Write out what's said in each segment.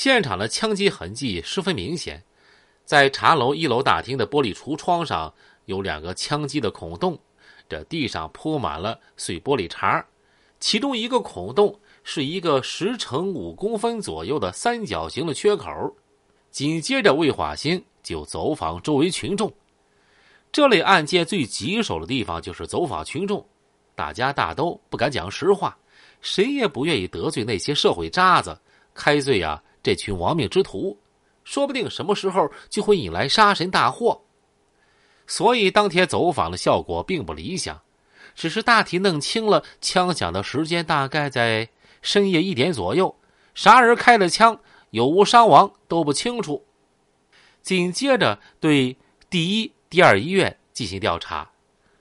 现场的枪击痕迹十分明显，在茶楼一楼大厅的玻璃橱窗上有两个枪击的孔洞，这地上铺满了碎玻璃碴其中一个孔洞是一个十乘五公分左右的三角形的缺口。紧接着，魏华兴就走访周围群众。这类案件最棘手的地方就是走访群众，大家大都不敢讲实话，谁也不愿意得罪那些社会渣子，开罪呀这群亡命之徒，说不定什么时候就会引来杀身大祸。所以当天走访的效果并不理想，只是大体弄清了枪响的时间大概在深夜一点左右，啥人开了枪，有无伤亡都不清楚。紧接着对第一。第二医院进行调查，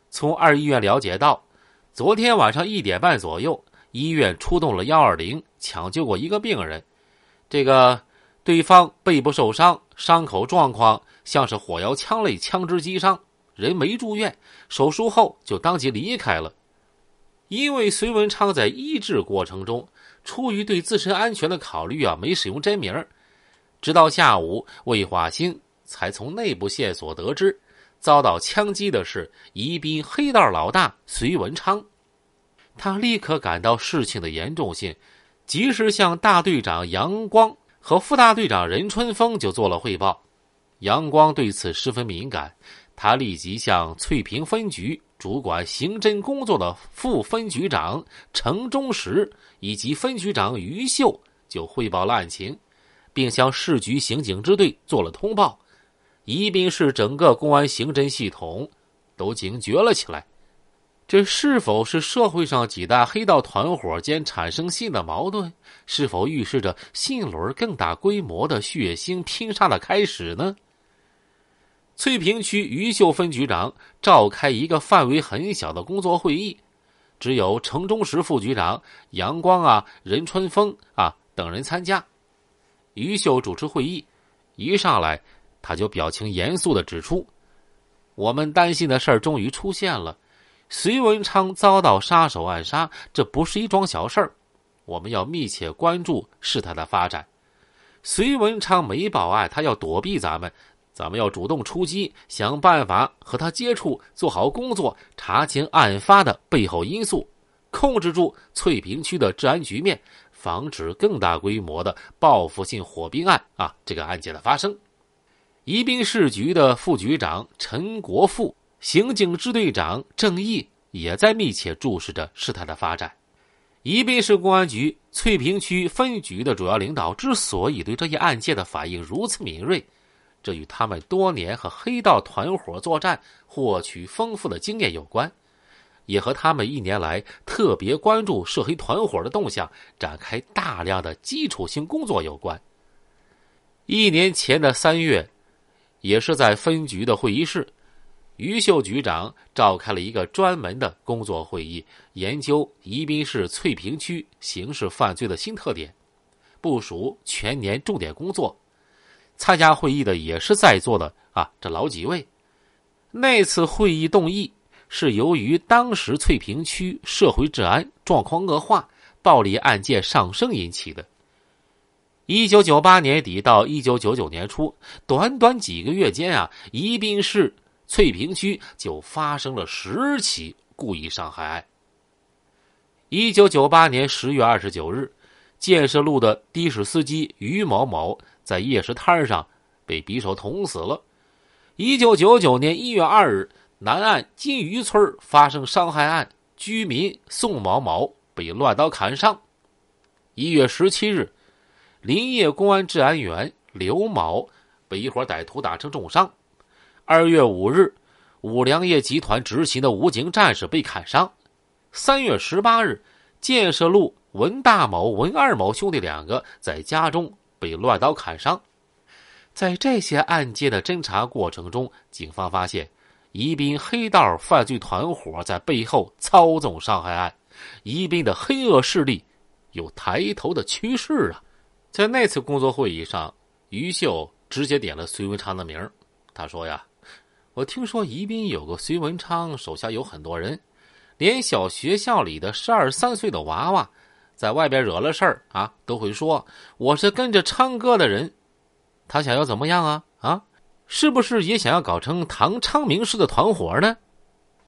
从二医院了解到，昨天晚上一点半左右，医院出动了幺二零抢救过一个病人。这个对方背部受伤，伤口状况像是火药枪类枪支击伤，人没住院，手术后就当即离开了。因为隋文昌在医治过程中，出于对自身安全的考虑啊，没使用真名。直到下午，魏华兴才从内部线索得知。遭到枪击的是宜宾黑道老大隋文昌，他立刻感到事情的严重性，及时向大队长杨光和副大队长任春风就做了汇报。杨光对此十分敏感，他立即向翠屏分局主管刑侦工作的副分局长程忠实以及分局长于秀就汇报了案情，并向市局刑警支队做了通报。宜宾市整个公安刑侦系统都警觉了起来，这是否是社会上几大黑道团伙间产生新的矛盾？是否预示着新一轮更大规模的血腥拼杀的开始呢？翠屏区余秀分局长召开一个范围很小的工作会议，只有城中石副局长杨光啊、任春风啊等人参加。余秀主持会议，一上来。他就表情严肃的指出：“我们担心的事儿终于出现了，隋文昌遭到杀手暗杀，这不是一桩小事儿，我们要密切关注事态的发展。隋文昌没报案，他要躲避咱们，咱们要主动出击，想办法和他接触，做好工作，查清案发的背后因素，控制住翠屏区的治安局面，防止更大规模的报复性火并案啊这个案件的发生。”宜宾市局的副局长陈国富、刑警支队长郑毅也在密切注视着事态的发展。宜宾市公安局翠屏区分局的主要领导之所以对这一案件的反应如此敏锐，这与他们多年和黑道团伙作战获取丰富的经验有关，也和他们一年来特别关注涉黑团伙的动向，展开大量的基础性工作有关。一年前的三月。也是在分局的会议室，于秀局长召开了一个专门的工作会议，研究宜宾市翠屏区刑事犯罪的新特点，部署全年重点工作。参加会议的也是在座的啊，这老几位。那次会议动议是由于当时翠屏区社会治安状况恶化，暴力案件上升引起的。一九九八年底到一九九九年初，短短几个月间啊，宜宾市翠屏区就发生了十起故意伤害案。一九九八年十月二十九日，建设路的的士司机于某某在夜市摊上被匕首捅死了。一九九九年一月二日，南岸金鱼村发生伤害案，居民宋某某被乱刀砍伤。一月十七日。林业公安治安员刘某被一伙歹徒打成重伤。二月五日，五粮液集团执勤的武警战士被砍伤。三月十八日，建设路文大某、文二某兄弟两个在家中被乱刀砍伤。在这些案件的侦查过程中，警方发现宜宾黑道犯罪团伙在背后操纵伤害案，宜宾的黑恶势力有抬头的趋势啊！在那次工作会议上，于秀直接点了隋文昌的名他说：“呀，我听说宜宾有个隋文昌，手下有很多人，连小学校里的十二三岁的娃娃，在外边惹了事儿啊，都会说我是跟着昌哥的人。他想要怎么样啊？啊，是不是也想要搞成唐昌明式的团伙呢？